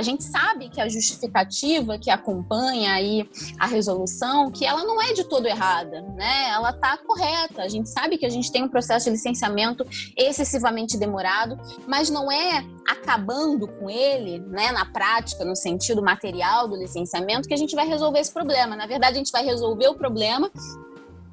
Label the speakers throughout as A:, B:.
A: a gente sabe que a justificativa que acompanha aí a resolução, que ela não é de todo errada, né? Ela está correta. A gente sabe que a gente tem um processo de licenciamento excessivamente demorado, mas não é acabando com ele, né, na prática, no sentido material do licenciamento, que a gente vai resolver esse problema. Na verdade, a gente vai resolver o problema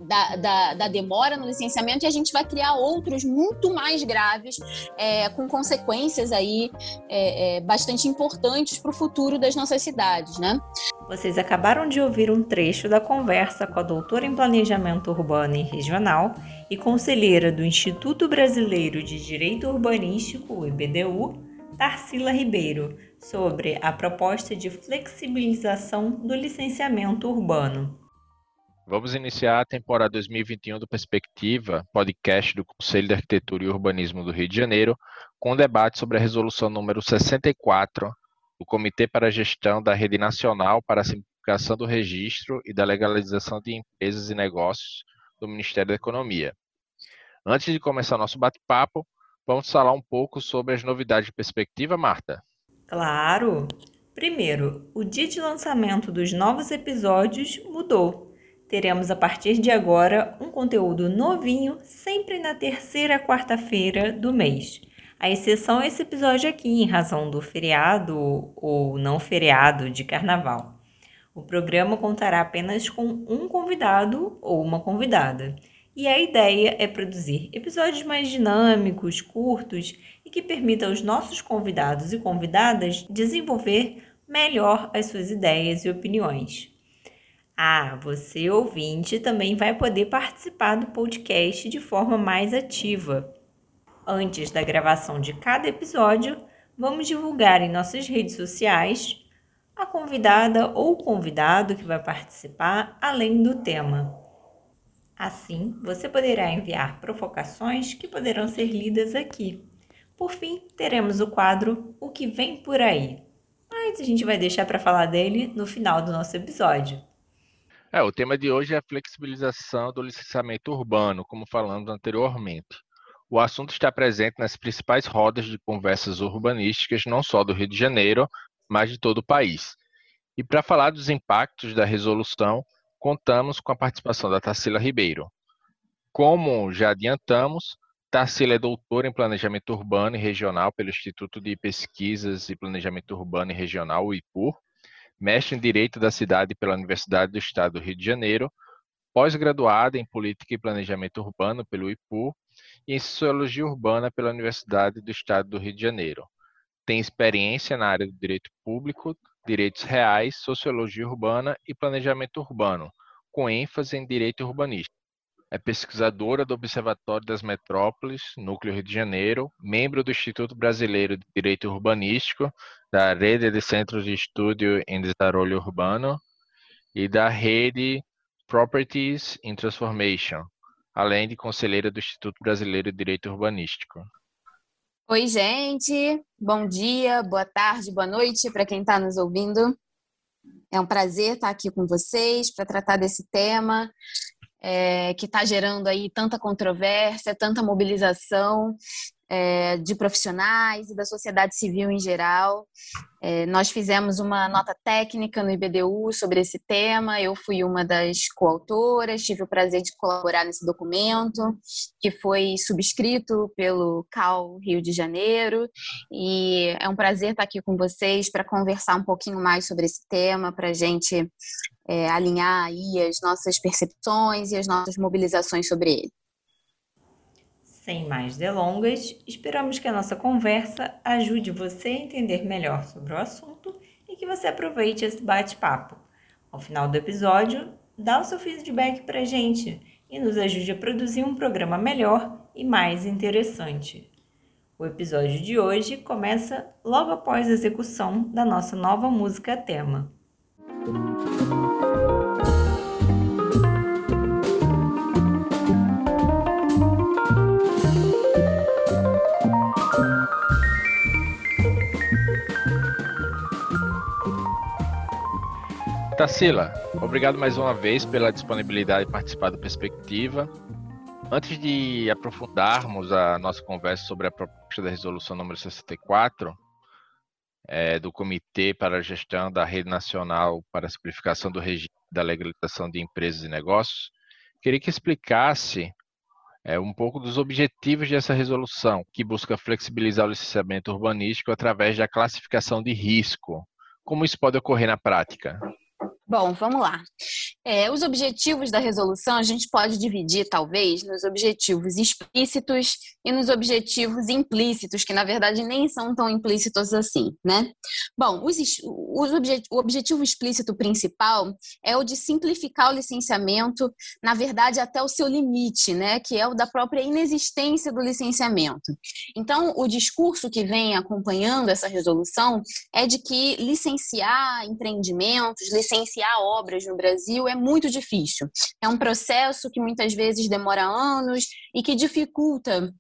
A: da, da, da, demora no licenciamento e a gente vai criar outros muito mais graves, é, com consequências aí é, é, bastante importantes para o futuro das nossas cidades, né?
B: Vocês acabaram de ouvir um trecho da conversa com a doutora em Planejamento Urbano e Regional e conselheira do Instituto Brasileiro de Direito Urbanístico, o IBDU, Tarsila Ribeiro, sobre a proposta de flexibilização do licenciamento urbano.
C: Vamos iniciar a temporada 2021 do Perspectiva, podcast do Conselho de Arquitetura e Urbanismo do Rio de Janeiro, com um debate sobre a resolução número 64 do Comitê para a Gestão da Rede Nacional para a Simplificação do Registro e da Legalização de Empresas e Negócios do Ministério da Economia. Antes de começar nosso bate-papo, vamos falar um pouco sobre as novidades de perspectiva, Marta.
B: Claro! Primeiro, o dia de lançamento dos novos episódios mudou Teremos a partir de agora um conteúdo novinho sempre na terceira quarta-feira do mês. A exceção é esse episódio aqui, em razão do feriado ou não feriado de carnaval. O programa contará apenas com um convidado ou uma convidada. E a ideia é produzir episódios mais dinâmicos, curtos e que permitam aos nossos convidados e convidadas desenvolver melhor as suas ideias e opiniões. Ah, você ouvinte também vai poder participar do podcast de forma mais ativa. Antes da gravação de cada episódio, vamos divulgar em nossas redes sociais a convidada ou convidado que vai participar, além do tema. Assim, você poderá enviar provocações que poderão ser lidas aqui. Por fim, teremos o quadro O que vem por aí. Mas a gente vai deixar para falar dele no final do nosso episódio.
C: É, o tema de hoje é a flexibilização do licenciamento urbano, como falamos anteriormente. O assunto está presente nas principais rodas de conversas urbanísticas, não só do Rio de Janeiro, mas de todo o país. E para falar dos impactos da resolução, contamos com a participação da Tarsila Ribeiro. Como já adiantamos, Tarsila é doutora em Planejamento Urbano e Regional pelo Instituto de Pesquisas e Planejamento Urbano e Regional, o IPUR, mestre em Direito da Cidade pela Universidade do Estado do Rio de Janeiro, pós-graduada em Política e Planejamento Urbano pelo IPU e em Sociologia Urbana pela Universidade do Estado do Rio de Janeiro. Tem experiência na área do direito público, direitos reais, sociologia urbana e planejamento urbano, com ênfase em direito urbanístico. É pesquisadora do Observatório das Metrópoles, Núcleo Rio de Janeiro, membro do Instituto Brasileiro de Direito Urbanístico, da Rede de Centros de Estudo em Desenvolvimento Urbano e da Rede Properties in Transformation, além de conselheira do Instituto Brasileiro de Direito Urbanístico.
A: Oi, gente. Bom dia, boa tarde, boa noite para quem está nos ouvindo. É um prazer estar aqui com vocês para tratar desse tema é, que está gerando aí tanta controvérsia, tanta mobilização é, de profissionais e da sociedade civil em geral. É, nós fizemos uma nota técnica no IBDU sobre esse tema, eu fui uma das coautoras, tive o prazer de colaborar nesse documento, que foi subscrito pelo CAL Rio de Janeiro, e é um prazer estar aqui com vocês para conversar um pouquinho mais sobre esse tema, para a gente é, alinhar aí as nossas percepções e as nossas mobilizações sobre ele.
B: Sem mais delongas, esperamos que a nossa conversa ajude você a entender melhor sobre o assunto e que você aproveite esse bate-papo. Ao final do episódio, dá o seu feedback para gente e nos ajude a produzir um programa melhor e mais interessante. O episódio de hoje começa logo após a execução da nossa nova música tema.
C: Tarsila, obrigado mais uma vez pela disponibilidade de participar do Perspectiva. Antes de aprofundarmos a nossa conversa sobre a proposta da resolução número 64, é, do Comitê para a Gestão da Rede Nacional para a Simplificação do Regime da Legalização de Empresas e Negócios. Queria que explicasse é, um pouco dos objetivos dessa resolução, que busca flexibilizar o licenciamento urbanístico através da classificação de risco. Como isso pode ocorrer na prática?
A: Bom, vamos lá. É, os objetivos da resolução a gente pode dividir, talvez, nos objetivos explícitos e nos objetivos implícitos, que na verdade nem são tão implícitos assim, né? Bom, os, os objet, o objetivo explícito principal é o de simplificar o licenciamento, na verdade, até o seu limite, né? Que é o da própria inexistência do licenciamento. Então, o discurso que vem acompanhando essa resolução é de que licenciar empreendimentos, licenciar financiar obras no Brasil é muito difícil. É um processo que muitas vezes demora anos e que dificulta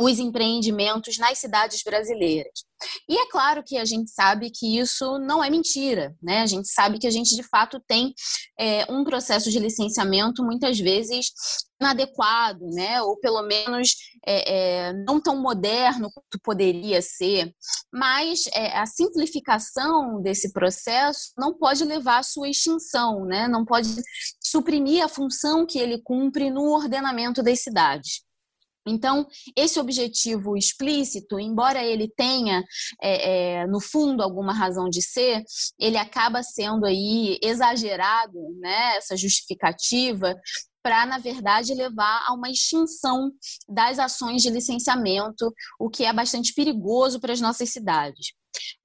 A: os empreendimentos nas cidades brasileiras. E é claro que a gente sabe que isso não é mentira, né? A gente sabe que a gente de fato tem é, um processo de licenciamento muitas vezes inadequado, né? Ou pelo menos é, é, não tão moderno quanto poderia ser. Mas é, a simplificação desse processo não pode levar à sua extinção, né? Não pode suprimir a função que ele cumpre no ordenamento das cidades. Então, esse objetivo explícito, embora ele tenha, é, é, no fundo, alguma razão de ser, ele acaba sendo aí exagerado, né, essa justificativa, para, na verdade, levar a uma extinção das ações de licenciamento, o que é bastante perigoso para as nossas cidades.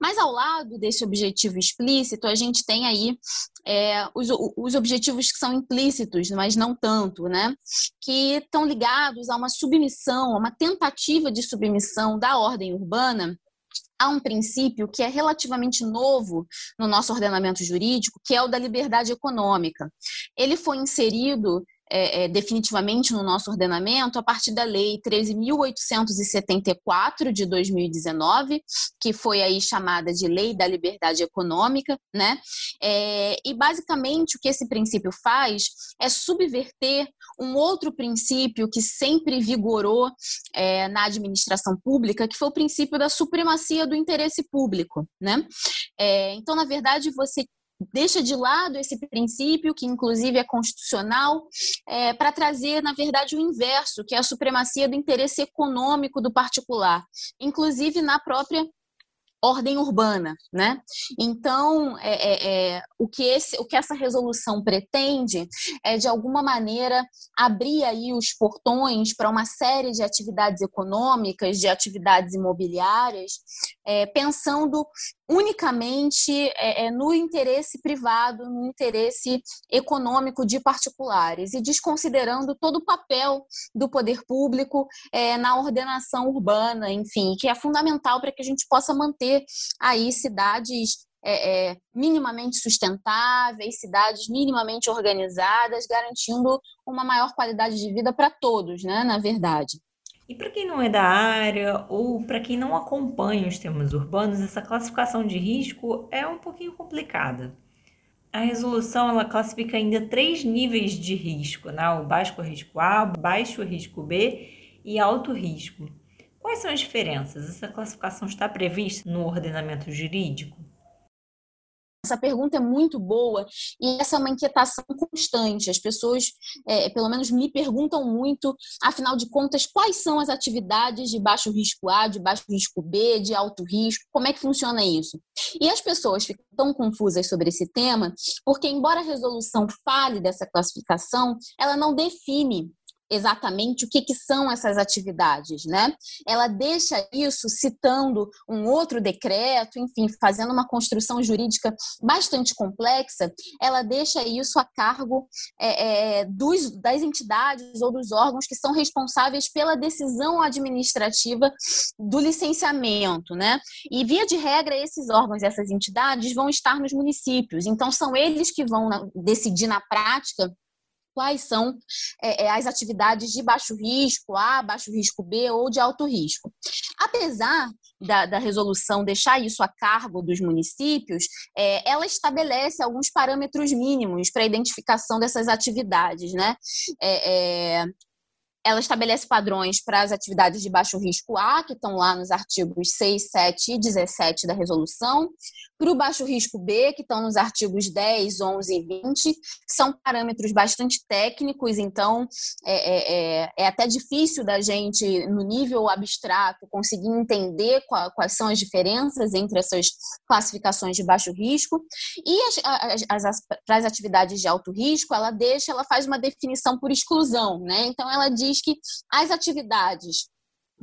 A: Mas ao lado desse objetivo explícito, a gente tem aí é, os, os objetivos que são implícitos, mas não tanto, né? Que estão ligados a uma submissão, a uma tentativa de submissão da ordem urbana há um princípio que é relativamente novo no nosso ordenamento jurídico, que é o da liberdade econômica. Ele foi inserido é, é, definitivamente no nosso ordenamento a partir da Lei 13.874 de 2019, que foi aí chamada de Lei da Liberdade Econômica, né? É, e basicamente o que esse princípio faz é subverter um outro princípio que sempre vigorou é, na administração pública, que foi o princípio da supremacia do interesse público, né? É, então, na verdade, você deixa de lado esse princípio, que inclusive é constitucional, é, para trazer, na verdade, o inverso, que é a supremacia do interesse econômico do particular, inclusive na própria ordem urbana, né? Então, é, é, é, o, que esse, o que essa resolução pretende é, de alguma maneira, abrir aí os portões para uma série de atividades econômicas, de atividades imobiliárias, é, pensando unicamente é, é, no interesse privado, no interesse econômico de particulares e desconsiderando todo o papel do poder público é, na ordenação urbana, enfim, que é fundamental para que a gente possa manter aí cidades é, é, minimamente sustentáveis, cidades minimamente organizadas, garantindo uma maior qualidade de vida para todos, né, na verdade.
B: E para quem não é da área ou para quem não acompanha os temas urbanos, essa classificação de risco é um pouquinho complicada. A resolução ela classifica ainda três níveis de risco, né? o baixo risco A, baixo risco B e alto risco. Quais são as diferenças? Essa classificação está prevista no ordenamento jurídico?
A: Essa pergunta é muito boa e essa é uma inquietação constante. As pessoas, é, pelo menos, me perguntam muito, afinal de contas, quais são as atividades de baixo risco A, de baixo risco B, de alto risco, como é que funciona isso? E as pessoas ficam tão confusas sobre esse tema, porque, embora a resolução fale dessa classificação, ela não define exatamente o que, que são essas atividades, né? Ela deixa isso citando um outro decreto, enfim, fazendo uma construção jurídica bastante complexa, ela deixa isso a cargo é, é, dos, das entidades ou dos órgãos que são responsáveis pela decisão administrativa do licenciamento, né? E via de regra, esses órgãos, essas entidades vão estar nos municípios, então são eles que vão decidir na prática quais são é, é, as atividades de baixo risco A, baixo risco B ou de alto risco. Apesar da, da resolução deixar isso a cargo dos municípios, é, ela estabelece alguns parâmetros mínimos para a identificação dessas atividades, né? É, é ela estabelece padrões para as atividades de baixo risco A, que estão lá nos artigos 6, 7 e 17 da resolução, para o baixo risco B, que estão nos artigos 10, 11 e 20. São parâmetros bastante técnicos, então é, é, é, é até difícil da gente, no nível abstrato, conseguir entender qual, quais são as diferenças entre essas classificações de baixo risco. E as, as, para as atividades de alto risco, ela deixa, ela faz uma definição por exclusão, né? Então ela diz que as atividades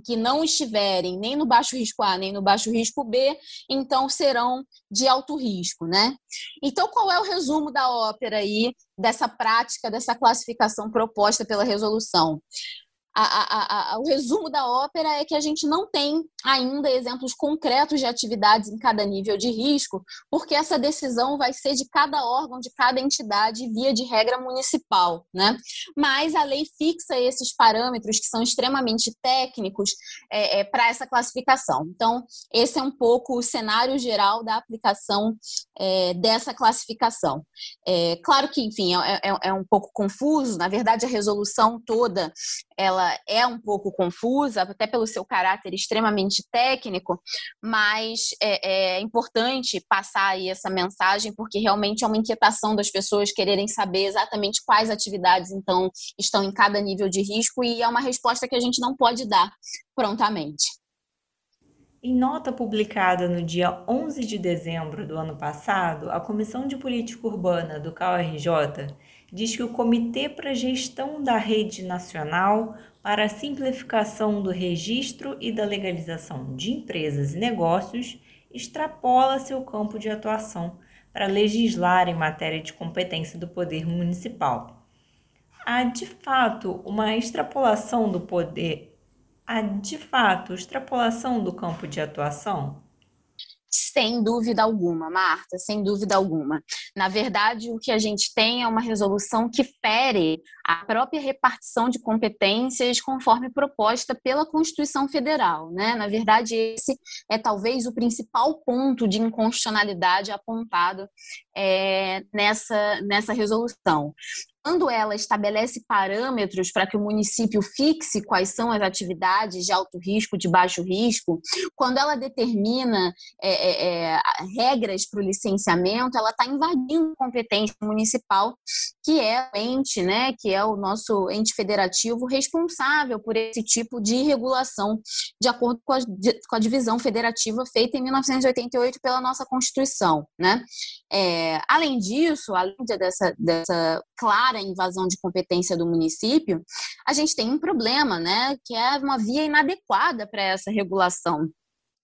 A: que não estiverem nem no baixo risco A nem no baixo risco B, então serão de alto risco, né? Então, qual é o resumo da ópera aí, dessa prática, dessa classificação proposta pela resolução? A, a, a, o resumo da ópera é que a gente não tem ainda exemplos concretos de atividades em cada nível de risco, porque essa decisão vai ser de cada órgão, de cada entidade, via de regra municipal. Né? Mas a lei fixa esses parâmetros que são extremamente técnicos é, é, para essa classificação. Então, esse é um pouco o cenário geral da aplicação é, dessa classificação. É, claro que, enfim, é, é, é um pouco confuso, na verdade, a resolução toda ela é um pouco confusa, até pelo seu caráter extremamente técnico, mas é, é, importante passar aí essa mensagem, porque realmente é uma inquietação das pessoas quererem saber exatamente quais atividades, então, estão em cada nível de risco, e é uma resposta que a gente não pode dar prontamente.
B: Em nota publicada no dia 11 de dezembro do ano passado, a Comissão de Política Urbana do CAURJ diz que o Comitê para Gestão da Rede Nacional para a Simplificação do Registro e da Legalização de Empresas e Negócios extrapola seu campo de atuação para legislar em matéria de competência do poder municipal. Há de fato uma extrapolação do poder, há de fato extrapolação do campo de atuação?
A: Sem dúvida alguma, Marta, sem dúvida alguma. Na verdade, o que a gente tem é uma resolução que fere a própria repartição de competências conforme proposta pela Constituição Federal. Né? Na verdade, esse é talvez o principal ponto de inconstitucionalidade apontado é, nessa, nessa resolução quando ela estabelece parâmetros para que o município fixe quais são as atividades de alto risco, de baixo risco, quando ela determina é, é, é regras para o licenciamento, ela está invadindo a competência municipal, que é o ente, né, que é o nosso ente federativo responsável por esse tipo de regulação, de acordo com a, com a divisão federativa feita em 1988 pela nossa Constituição. Né? É, além disso, além dessa, dessa clara invasão de competência do município, a gente tem um problema, né, que é uma via inadequada para essa regulação.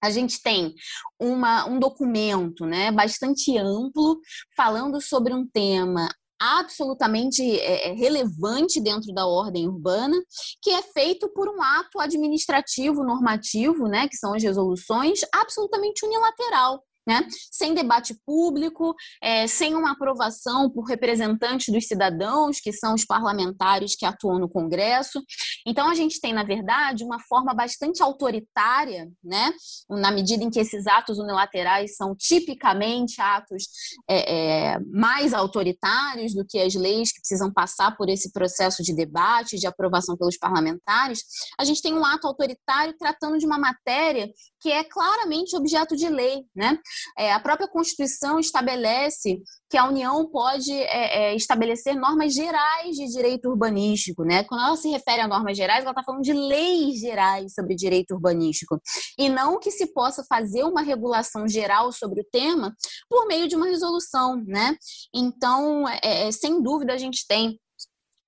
A: A gente tem uma, um documento né, bastante amplo falando sobre um tema absolutamente é, é, relevante dentro da ordem urbana, que é feito por um ato administrativo normativo, né, que são as resoluções, absolutamente unilateral né? sem debate público, é, sem uma aprovação por representantes dos cidadãos, que são os parlamentares que atuam no Congresso. Então, a gente tem, na verdade, uma forma bastante autoritária, né? na medida em que esses atos unilaterais são tipicamente atos é, é, mais autoritários do que as leis que precisam passar por esse processo de debate, de aprovação pelos parlamentares. A gente tem um ato autoritário tratando de uma matéria que é claramente objeto de lei. Né? É, a própria Constituição estabelece que a União pode é, é, estabelecer normas gerais de direito urbanístico. Né? Quando ela se refere a normas gerais, ela está falando de leis gerais sobre direito urbanístico. E não que se possa fazer uma regulação geral sobre o tema por meio de uma resolução. Né? Então, é, é sem dúvida, a gente tem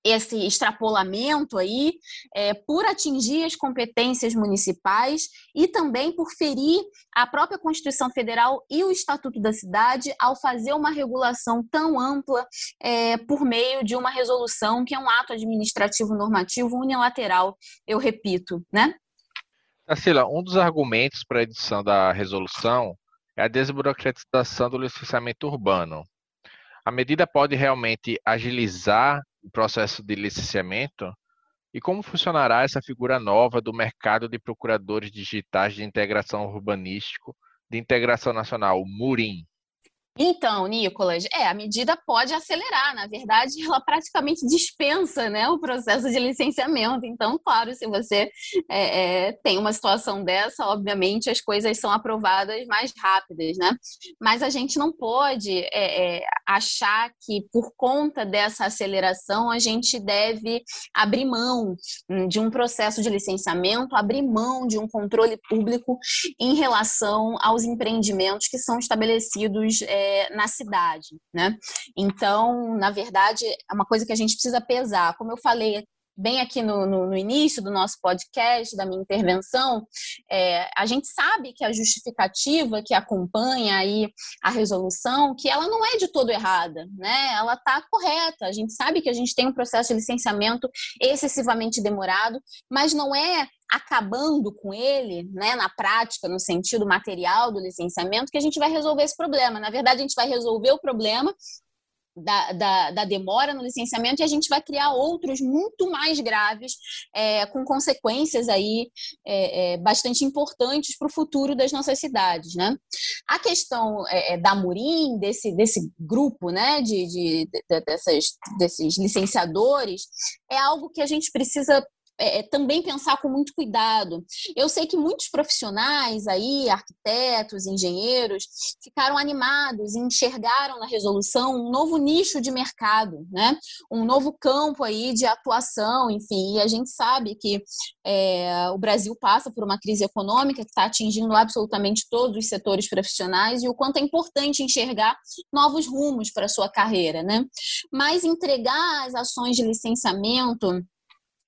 A: esse extrapolamento aí é, por atingir as competências municipais e também por ferir a própria Constituição Federal e o Estatuto da Cidade ao fazer uma regulação tão ampla é, por meio de uma resolução que é um ato administrativo normativo unilateral, eu repito, né?
C: Tarsila, um dos argumentos para a edição da resolução é a desburocratização do licenciamento urbano. A medida pode realmente agilizar processo de licenciamento? E como funcionará essa figura nova do mercado de procuradores digitais de integração urbanístico de integração nacional, o MURIM?
A: Então, Nicolas, é, a medida pode acelerar, na verdade, ela praticamente dispensa né, o processo de licenciamento. Então, claro, se você é, é, tem uma situação dessa, obviamente as coisas são aprovadas mais rápidas, né? Mas a gente não pode é, é achar que por conta dessa aceleração a gente deve abrir mão hum, de um processo de licenciamento, abrir mão de um controle público em relação aos empreendimentos que são estabelecidos é, na cidade, né? Então, na verdade, é uma coisa que a gente precisa pesar. Como eu falei bem aqui no, no, no, início do nosso podcast, da minha intervenção, é, a gente sabe que a justificativa que acompanha aí a resolução, que ela não é de todo errada, né? Ela está correta. A gente sabe que a gente tem um processo de licenciamento excessivamente demorado, mas não é acabando com ele, né, na prática, no sentido material do licenciamento, que a gente vai resolver esse problema. Na verdade, a gente vai resolver o problema da, da, da, demora no licenciamento e a gente vai criar outros muito mais graves, é, com consequências aí é, é, bastante importantes para o futuro das nossas cidades. Né? A questão é, é, da Murim, desse, desse grupo né, de, de, de dessas, desses licenciadores, é algo que a gente precisa é, é, também pensar com muito cuidado. Eu sei que muitos profissionais aí, arquitetos, engenheiros, ficaram animados e enxergaram na resolução um novo nicho de mercado, né? um novo campo aí de atuação, enfim. E a gente sabe que é, o Brasil passa por uma crise econômica que está atingindo absolutamente todos os setores profissionais e o quanto é importante enxergar novos rumos para a sua carreira. Né? Mas entregar as ações de licenciamento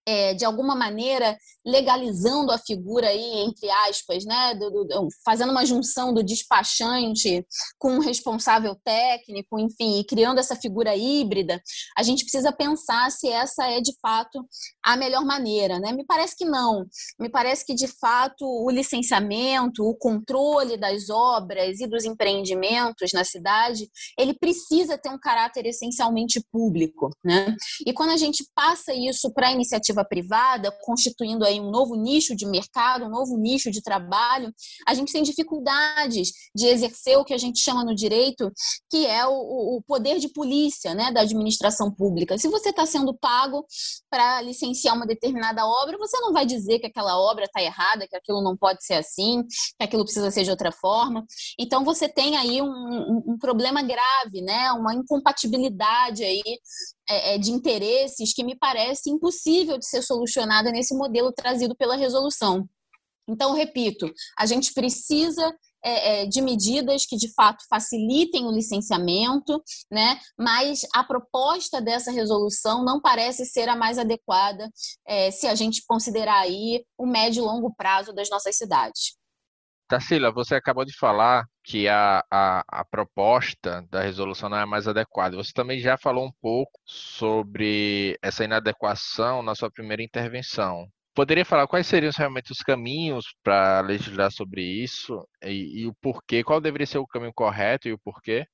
A: é, de alguma maneira legalizando a figura aí, entre aspas, né, do, do, fazendo uma junção do despachante com o responsável técnico, enfim, e criando essa figura híbrida, a gente precisa pensar se essa é de fato a melhor maneira, né? Me parece que não. Me parece que de fato o licenciamento, o controle das obras e dos empreendimentos na cidade, ele precisa ter um caráter essencialmente público, né? E quando a gente passa isso para a iniciativa privada, constituindo um novo nicho de mercado, um novo nicho de trabalho, a gente tem dificuldades de exercer o que a gente chama no direito, que é o, o poder de polícia né, da administração pública. Se você está sendo pago para licenciar uma determinada obra, você não vai dizer que aquela obra está errada, que aquilo não pode ser assim, que aquilo precisa ser de outra forma. Então você tem aí um, um, um problema grave, né, uma incompatibilidade aí é, é, de interesses que me parece impossível de ser solucionada nesse modelo trazido pela resolução. Então, repito, a gente precisa é, é, de medidas que de fato facilitem o licenciamento, né? Mas a proposta dessa resolução não parece ser a mais adequada é, se a gente considerar aí o médio e longo prazo das nossas cidades.
C: Tarsila, você acabou de falar que a, a, a, proposta da resolução não é mais adequada. Você também já falou um pouco sobre essa inadequação na sua primeira intervenção. Poderia falar quais seriam realmente os caminhos para legislar sobre isso e, e o porquê? Qual deveria ser o caminho correto e o porquê?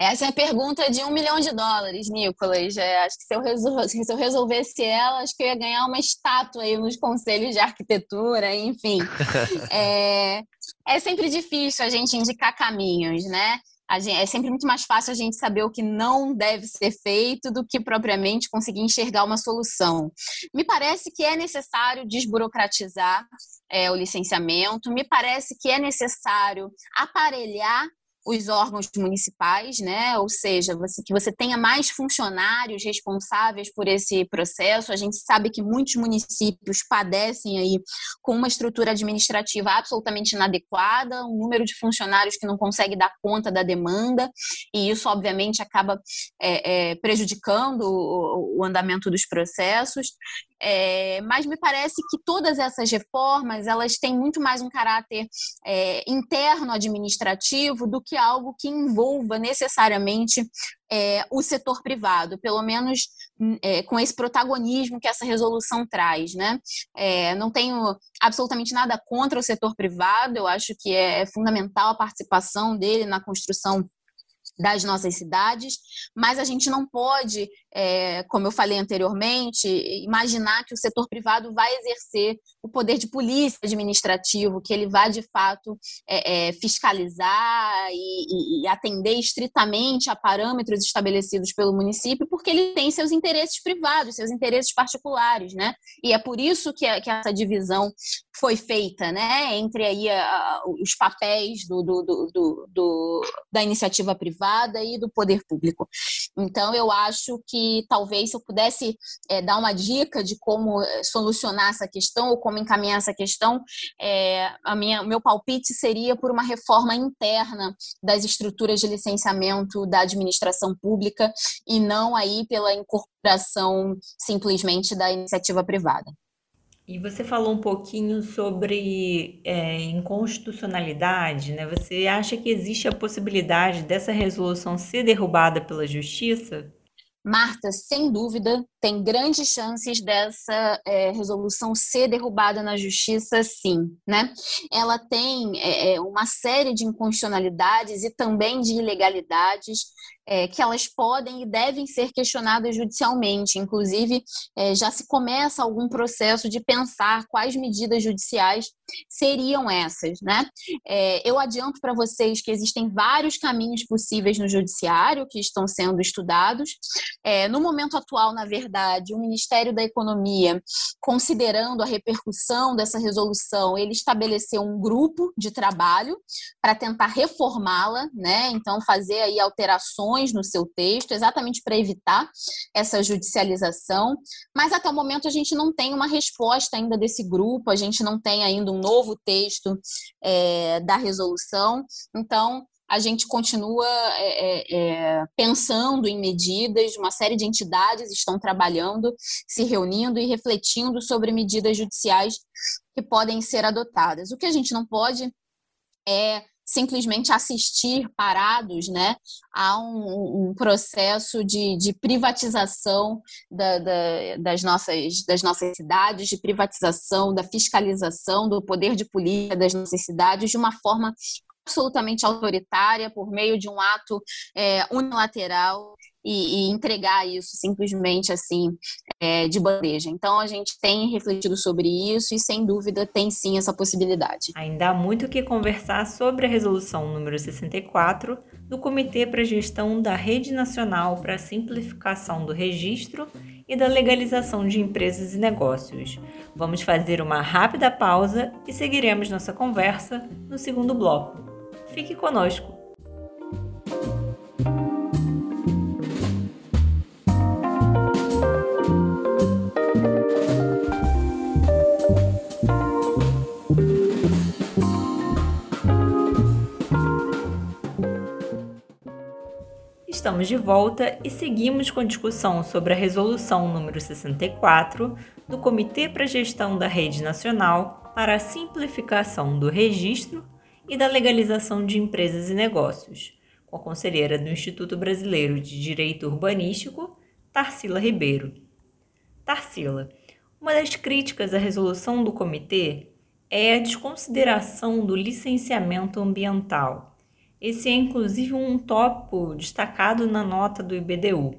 A: Essa é a pergunta de um milhão de dólares, Nicolas. É, acho que se eu, resol... se eu resolvesse ela, acho que eu ia ganhar uma estátua aí nos conselhos de arquitetura, enfim. é... é sempre difícil a gente indicar caminhos, né? Gente, é sempre muito mais fácil a gente saber o que não deve ser feito do que propriamente conseguir enxergar uma solução. Me parece que é necessário desburocratizar é, o licenciamento, me parece que é necessário aparelhar os órgãos municipais, né? Ou seja, você, que você tenha mais funcionários responsáveis por esse processo. A gente sabe que muitos municípios padecem aí com uma estrutura administrativa absolutamente inadequada, um número de funcionários que não consegue dar conta da demanda, e isso obviamente acaba é, é, prejudicando o, o andamento dos processos. É, mas me parece que todas essas reformas elas têm muito mais um caráter é, interno administrativo do que algo que envolva necessariamente é, o setor privado, pelo menos hum, é, com esse protagonismo que essa resolução traz. Né? É, não tenho absolutamente nada contra o setor privado, eu acho que é fundamental a participação dele na construção das nossas cidades, mas a gente não pode, é, como eu falei anteriormente, imaginar que o setor privado vai exercer o poder de polícia administrativo, que ele vai de fato é, é, fiscalizar e, e, atender estritamente a parâmetros estabelecidos pelo município, porque ele tem seus interesses privados, seus interesses particulares, né? E é por isso que, que essa divisão foi feita, né, entre aí a, os papéis do, do, do, do, da iniciativa privada e do poder público. Então, eu acho que talvez se eu pudesse é, dar uma dica de como é, solucionar essa questão ou como encaminhar essa questão, é, a minha, meu palpite seria por uma reforma interna das estruturas de licenciamento da administração pública e não aí pela incorporação simplesmente da iniciativa privada.
B: E você falou um pouquinho sobre é, inconstitucionalidade, né? Você acha que existe a possibilidade dessa resolução ser derrubada pela justiça?
A: Marta, sem dúvida, tem grandes chances dessa é, resolução ser derrubada na justiça, sim. Né? Ela tem é, é uma série de inconstitucionalidades e também de ilegalidades é, que elas podem e devem ser questionadas judicialmente. Inclusive, é, já se começa algum processo de pensar quais medidas judiciais seriam essas. Né? É, eu adianto para vocês que existem vários caminhos possíveis no judiciário que estão sendo estudados. É, no momento atual, na verdade, o Ministério da Economia, considerando a repercussão dessa resolução, ele estabeleceu um grupo de trabalho para tentar reformá-la, né? então fazer aí alterações no seu texto, exatamente para evitar essa judicialização. Mas até o momento a gente não tem uma resposta ainda desse grupo, a gente não tem ainda um novo texto é, da resolução. Então, a gente continua é, é, é, pensando em medidas, uma série de entidades estão trabalhando, se reunindo e refletindo sobre medidas judiciais que podem ser adotadas. O que a gente não pode é simplesmente assistir parados né, a um, um processo de, de privatização da, da, das, nossas, das nossas cidades, de privatização, da fiscalização do poder de polícia das nossas cidades de uma forma absolutamente autoritária por meio de um ato é, unilateral e, e, entregar isso simplesmente assim é, de bandeja. Então a gente tem refletido sobre isso e sem dúvida tem sim essa possibilidade.
B: Ainda há muito o que conversar sobre a resolução número 64 do Comitê para a Gestão da Rede Nacional para a Simplificação do Registro e da Legalização de Empresas e Negócios. Vamos fazer uma rápida pausa e seguiremos nossa conversa no segundo bloco. Fique conosco. Estamos de volta e seguimos com a discussão sobre a resolução número 64 do Comitê para a Gestão da Rede Nacional para a Simplificação do Registro e da Legalização de Empresas e Negócios, com a conselheira do Instituto Brasileiro de Direito Urbanístico, Tarsila Ribeiro. Tarsila, uma das críticas à resolução do comitê é a desconsideração do licenciamento ambiental esse é inclusive um tópico destacado na nota do IBDU.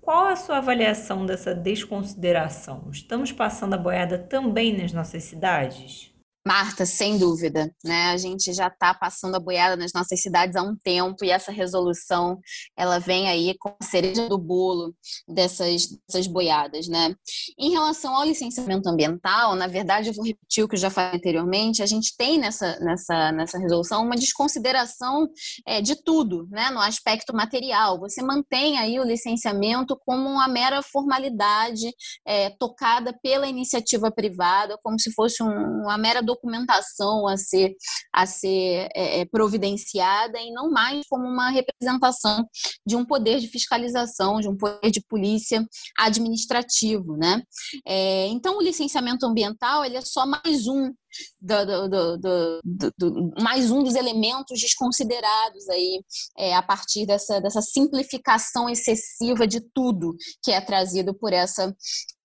B: Qual a sua avaliação dessa desconsideração? Estamos passando a boiada também nas nossas cidades?
A: Marta, sem dúvida, né? A gente já está passando a boiada nas nossas cidades há um tempo e essa resolução ela vem aí com a cereja do bolo dessas, dessas boiadas, né? Em relação ao licenciamento ambiental, na verdade, eu vou repetir o que eu já falei anteriormente, a gente tem nessa, nessa, nessa resolução uma desconsideração é, de tudo, né? No aspecto material. Você mantém aí o licenciamento como uma mera formalidade é, tocada pela iniciativa privada, como se fosse um, uma mera documentação a ser, a ser é, é, providenciada e não mais como uma representação de um poder de fiscalização, de um poder de polícia administrativo, né? É, então, o licenciamento ambiental ele é só mais um do, do, do, mais um dos elementos desconsiderados aí é, a partir dessa, dessa simplificação excessiva de tudo que é trazido por essa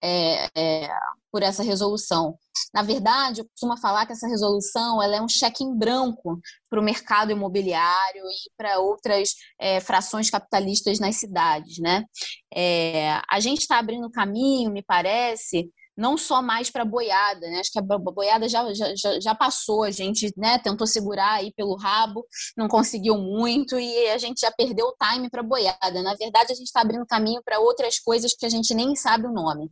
A: é, é, por essa resolução. Na verdade, eu costumo falar que essa resolução ela é um cheque em branco para o mercado imobiliário e para outras é, frações capitalistas nas cidades. Né? É, a gente está abrindo caminho, me parece, não só mais para boiada, né? Acho que a boiada já, já, já passou, a gente né, tentou segurar aí pelo rabo, não conseguiu muito e a gente já perdeu o time para boiada. Na verdade, a gente está abrindo caminho para outras coisas que a gente nem sabe o nome.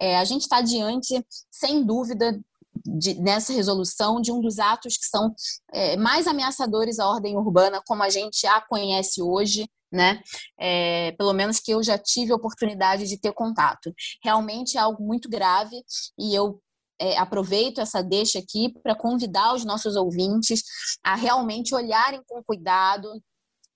A: É, a gente está diante, sem dúvida, de, nessa resolução de um dos atos que são é, mais ameaçadores à ordem urbana, como a gente a conhece hoje, né? É, pelo menos que eu já tive a oportunidade de ter contato. Realmente é algo muito grave e eu é, aproveito essa deixa aqui para convidar os nossos ouvintes a realmente olharem com cuidado,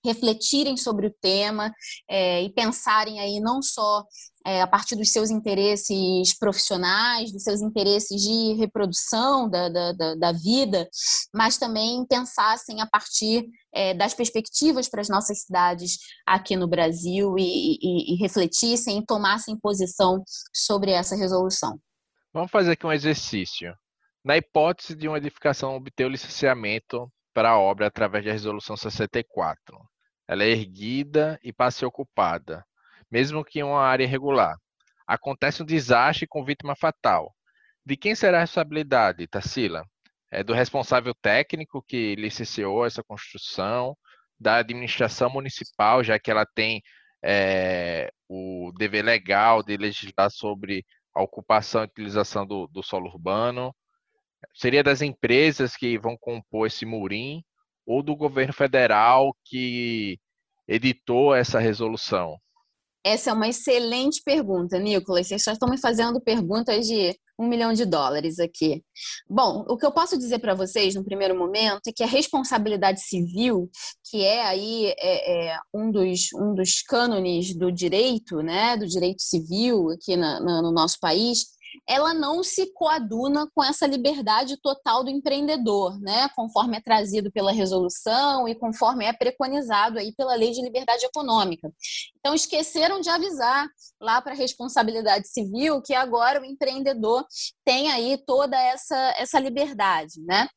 A: refletirem sobre o tema é, e pensarem aí não só é, a partir dos seus interesses profissionais, dos seus interesses de reprodução da, da, da vida, mas também pensassem a partir é, das perspectivas para as nossas cidades aqui no Brasil e, e, e refletissem e tomassem posição sobre essa resolução.
C: Vamos fazer aqui um exercício. Na hipótese de uma edificação obter o licenciamento para a obra através da resolução 64, ela é erguida e passa a ser ocupada mesmo que em uma área irregular. Acontece um desastre com vítima fatal. De quem será a responsabilidade, Tarsila? É do responsável técnico que licenciou essa construção, da administração municipal, já que ela tem é, o dever legal de legislar sobre a ocupação e utilização do, do solo urbano. Seria das empresas que vão compor esse murim ou do governo federal que editou essa resolução?
A: Essa é uma excelente pergunta, Nicolas. Vocês só estão me fazendo perguntas de um milhão de dólares aqui. Bom, o que eu posso dizer para vocês no primeiro momento é que a responsabilidade civil, que é aí é, é um, dos, um dos cânones do direito, né, do direito civil aqui na, na, no nosso país, ela não se coaduna com essa liberdade total do empreendedor, né? Conforme é trazido pela resolução e conforme é preconizado aí pela Lei de Liberdade Econômica. Então esqueceram de avisar lá para a responsabilidade civil que agora o empreendedor tem aí toda essa essa liberdade, né?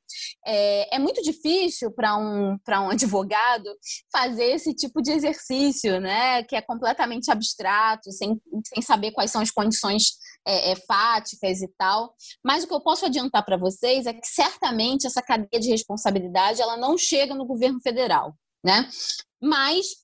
A: É, é muito difícil para um para um advogado fazer esse tipo de exercício, né? Que é completamente abstrato, sem, sem saber quais são as condições é, é, fáticas e tal. Mas o que eu posso adiantar para vocês é que certamente essa cadeia de responsabilidade ela não chega no governo federal, né? Mas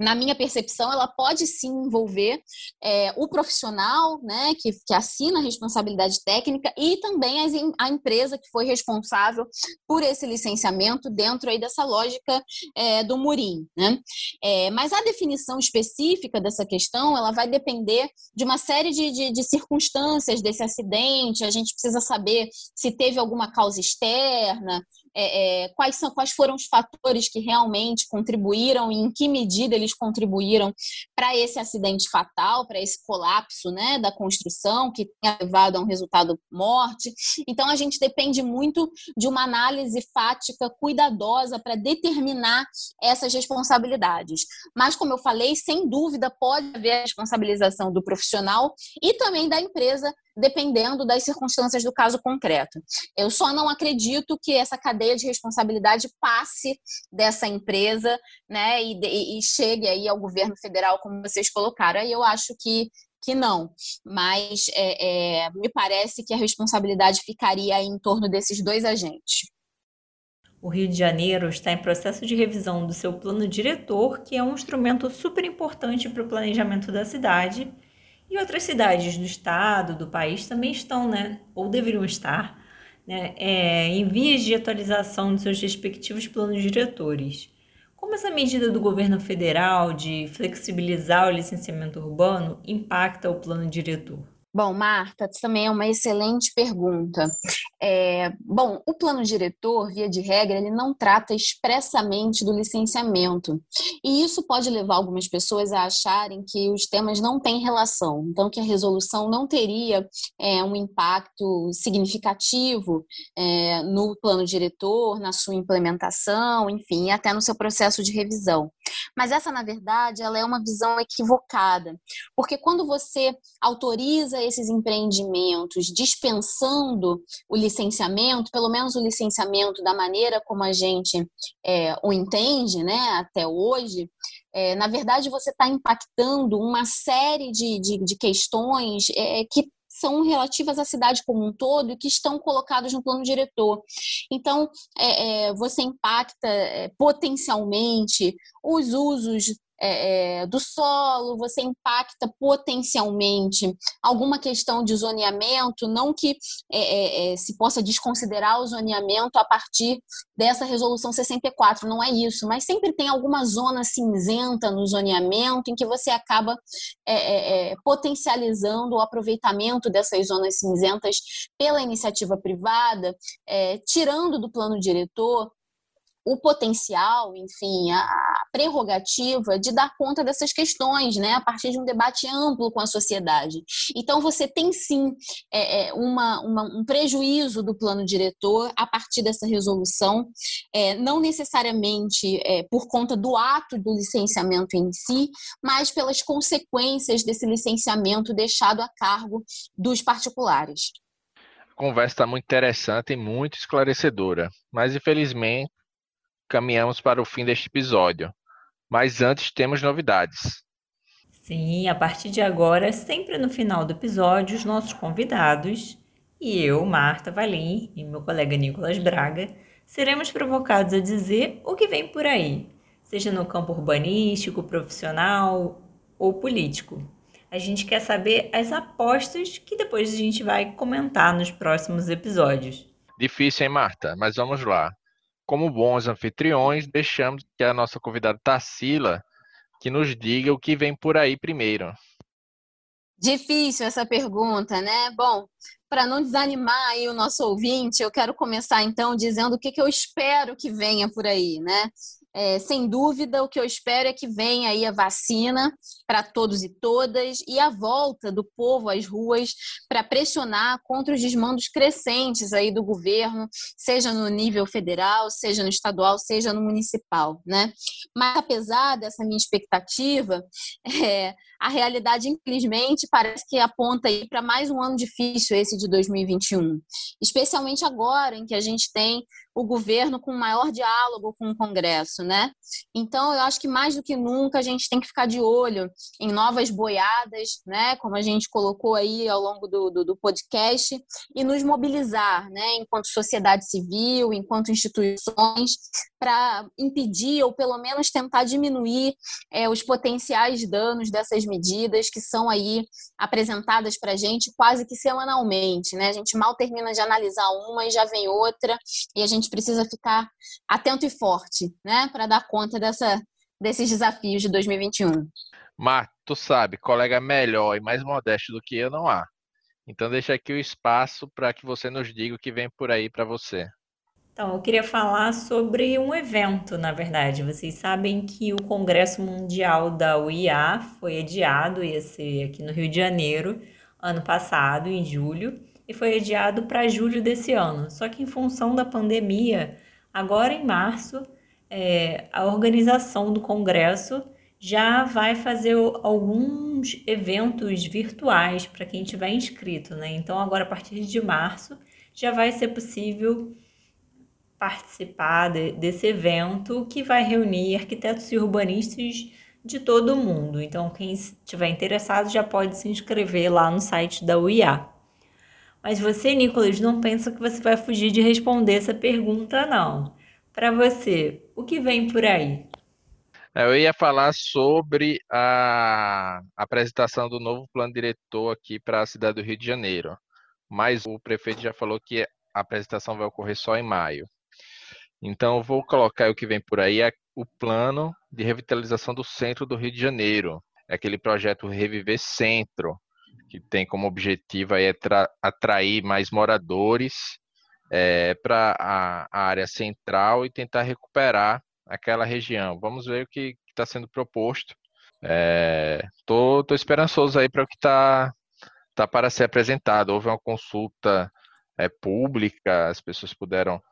A: na minha percepção, ela pode sim envolver é, o profissional né, que, que assina a responsabilidade técnica e também as, a empresa que foi responsável por esse licenciamento dentro aí dessa lógica é, do Murim. Né? É, mas a definição específica dessa questão ela vai depender de uma série de, de, de circunstâncias desse acidente. A gente precisa saber se teve alguma causa externa, é, é, quais, são, quais foram os fatores que realmente contribuíram e em que medida eles contribuíram para esse acidente fatal, para esse colapso né, da construção que tenha levado a um resultado morte. Então, a gente depende muito de uma análise fática cuidadosa para determinar essas responsabilidades. Mas, como eu falei, sem dúvida pode haver a responsabilização do profissional e também da empresa dependendo das circunstâncias do caso concreto. Eu só não acredito que essa cadeia de responsabilidade passe dessa empresa, né, e, e chegue aí ao governo federal, como vocês colocaram. Aí eu acho que que não, mas é, é, me parece que a responsabilidade ficaria em torno desses dois agentes.
B: O Rio de Janeiro está em processo de revisão do seu plano diretor, que é um instrumento super importante para o planejamento da cidade e outras cidades do estado, do país também estão, né? Ou deveriam estar, né? É, em vias de atualização de seus respectivos planos diretores. Como essa medida do governo federal de flexibilizar o licenciamento urbano impacta o plano diretor?
A: Bom, Marta, também é uma excelente pergunta. É, bom, o plano diretor, via de regra, ele não trata expressamente do licenciamento. E isso pode levar algumas pessoas a acharem que os temas não têm relação, então que a resolução não teria é, um impacto significativo é, no plano diretor, na sua implementação, enfim, até no seu processo de revisão. Mas essa, na verdade, ela é uma visão equivocada, porque quando você autoriza esses empreendimentos dispensando o licenciamento, pelo menos o licenciamento da maneira como a gente é, o entende, né, até hoje, é, na verdade, você está impactando uma série de, de, de questões é, que são relativas à cidade como um todo e que estão colocados no plano diretor. Então, é, é, você impacta é, potencialmente os usos é, é, do solo, você impacta potencialmente alguma questão de zoneamento, não que é, é, é, se possa desconsiderar o zoneamento a partir dessa resolução 64, não é isso, mas sempre tem alguma zona cinzenta no zoneamento em que você acaba é, potencializando o aproveitamento dessas zonas cinzentas pela iniciativa privada, tirando do plano diretor o potencial, enfim, a prerrogativa de dar conta dessas questões, né, a partir de um debate amplo com a sociedade. Então, você tem sim é, é, uma, uma, um prejuízo do plano diretor a partir dessa resolução, é, não necessariamente é, por conta do ato do licenciamento em si, mas pelas consequências desse licenciamento deixado a cargo dos particulares.
C: A conversa está muito interessante e muito esclarecedora, mas infelizmente caminhamos para o fim deste episódio. Mas antes temos novidades.
B: Sim, a partir de agora, sempre no final do episódio, os nossos convidados e eu, Marta Valim e meu colega Nicolas Braga, seremos provocados a dizer o que vem por aí, seja no campo urbanístico, profissional ou político. A gente quer saber as apostas que depois a gente vai comentar nos próximos episódios.
C: Difícil, hein, Marta? Mas vamos lá como bons anfitriões, deixamos que a nossa convidada Tarsila que nos diga o que vem por aí primeiro.
A: Difícil essa pergunta, né? Bom, para não desanimar aí o nosso ouvinte, eu quero começar então dizendo o que, que eu espero que venha por aí, né? É, sem dúvida, o que eu espero é que venha aí a vacina para todos e todas e a volta do povo às ruas para pressionar contra os desmandos crescentes aí do governo, seja no nível federal, seja no estadual, seja no municipal, né? Mas apesar dessa minha expectativa, é, a realidade, infelizmente, parece que aponta aí para mais um ano difícil esse de 2021, especialmente agora em que a gente tem o governo com maior diálogo com o Congresso, né? Então, eu acho que mais do que nunca a gente tem que ficar de olho em novas boiadas, né? Como a gente colocou aí ao longo do, do, do podcast, e nos mobilizar, né? Enquanto sociedade civil, enquanto instituições, para impedir ou pelo menos tentar diminuir é, os potenciais danos dessas medidas que são aí apresentadas para a gente quase que semanalmente, né? A gente mal termina de analisar uma e já vem outra, e a gente precisa ficar atento e forte, né? Para dar conta dessa, desses desafios de 2021.
C: Marco, tu sabe, colega melhor e mais modesto do que eu não há. Então deixa aqui o espaço para que você nos diga o que vem por aí para você.
B: Então, eu queria falar sobre um evento, na verdade. Vocês sabem que o Congresso Mundial da UIA foi adiado, ia ser aqui no Rio de Janeiro, ano passado, em julho, e foi adiado para julho desse ano. Só que em função da pandemia, agora em março, é, a organização do Congresso já vai fazer alguns eventos virtuais para quem tiver inscrito, né? Então, agora a partir de março já vai ser possível participar de, desse evento que vai reunir arquitetos e urbanistas de todo o mundo. Então, quem estiver interessado já pode se inscrever lá no site da UIA. Mas você, Nicolas, não pensa que você vai fugir de responder essa pergunta, não. Para você, o que vem por aí?
C: É, eu ia falar sobre a apresentação do novo plano diretor aqui para a cidade do Rio de Janeiro, mas o prefeito já falou que a apresentação vai ocorrer só em maio. Então, eu vou colocar o que vem por aí, é o plano de revitalização do centro do Rio de Janeiro. É aquele projeto Reviver Centro, que tem como objetivo aí atrair mais moradores é, para a, a, área central e tentar recuperar aquela região. Vamos ver o que está sendo proposto. Estou é, esperançoso aí para o que está tá para ser apresentado. Houve uma consulta é, pública, as pessoas puderam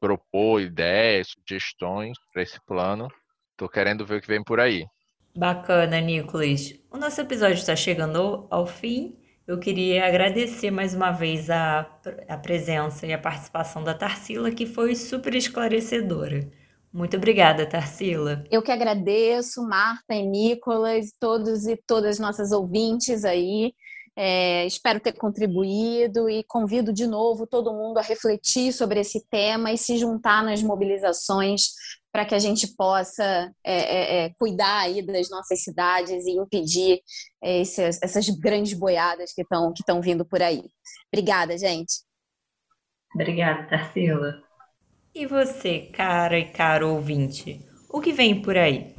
C: propor ideias, sugestões para esse plano. Tô querendo ver o que vem por aí.
B: Bacana, Nicolas. O nosso episódio está chegando ao fim. Eu queria agradecer mais uma vez a, a presença e a participação da Tarsila, que foi super esclarecedora. Muito obrigada, Tarsila.
A: Eu que agradeço, Marta e Nicolas, todos e todas nossas ouvintes aí. É, espero ter contribuído e convido de novo todo mundo a refletir sobre esse tema e se juntar nas mobilizações para que a gente possa é, é, é, cuidar aí das nossas cidades e impedir esses, essas grandes boiadas que estão que vindo por aí. Obrigada, gente.
B: Obrigada, Tarsila. E você, cara e caro ouvinte, o que vem por aí?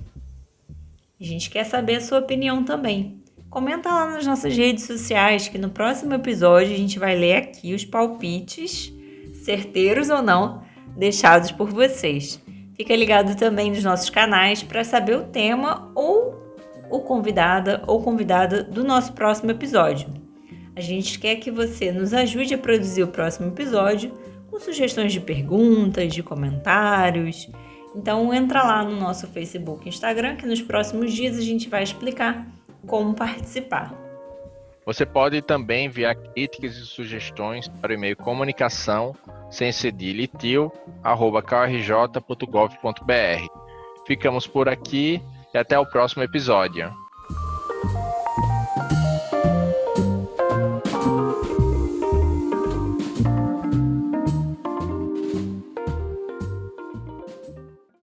B: A gente quer saber a sua opinião também. Comenta lá nas nossas redes sociais que no próximo episódio a gente vai ler aqui os palpites, certeiros ou não, deixados por vocês. Fica ligado também nos nossos canais para saber o tema ou o convidada ou convidada do nosso próximo episódio. A gente quer que você nos ajude a produzir o próximo episódio com sugestões de perguntas, de comentários. Então entra lá no nosso Facebook e Instagram que nos próximos dias a gente vai explicar como participar.
C: Você pode também enviar críticas e sugestões para o e-mail comunicação sem Ficamos por aqui e até o próximo episódio.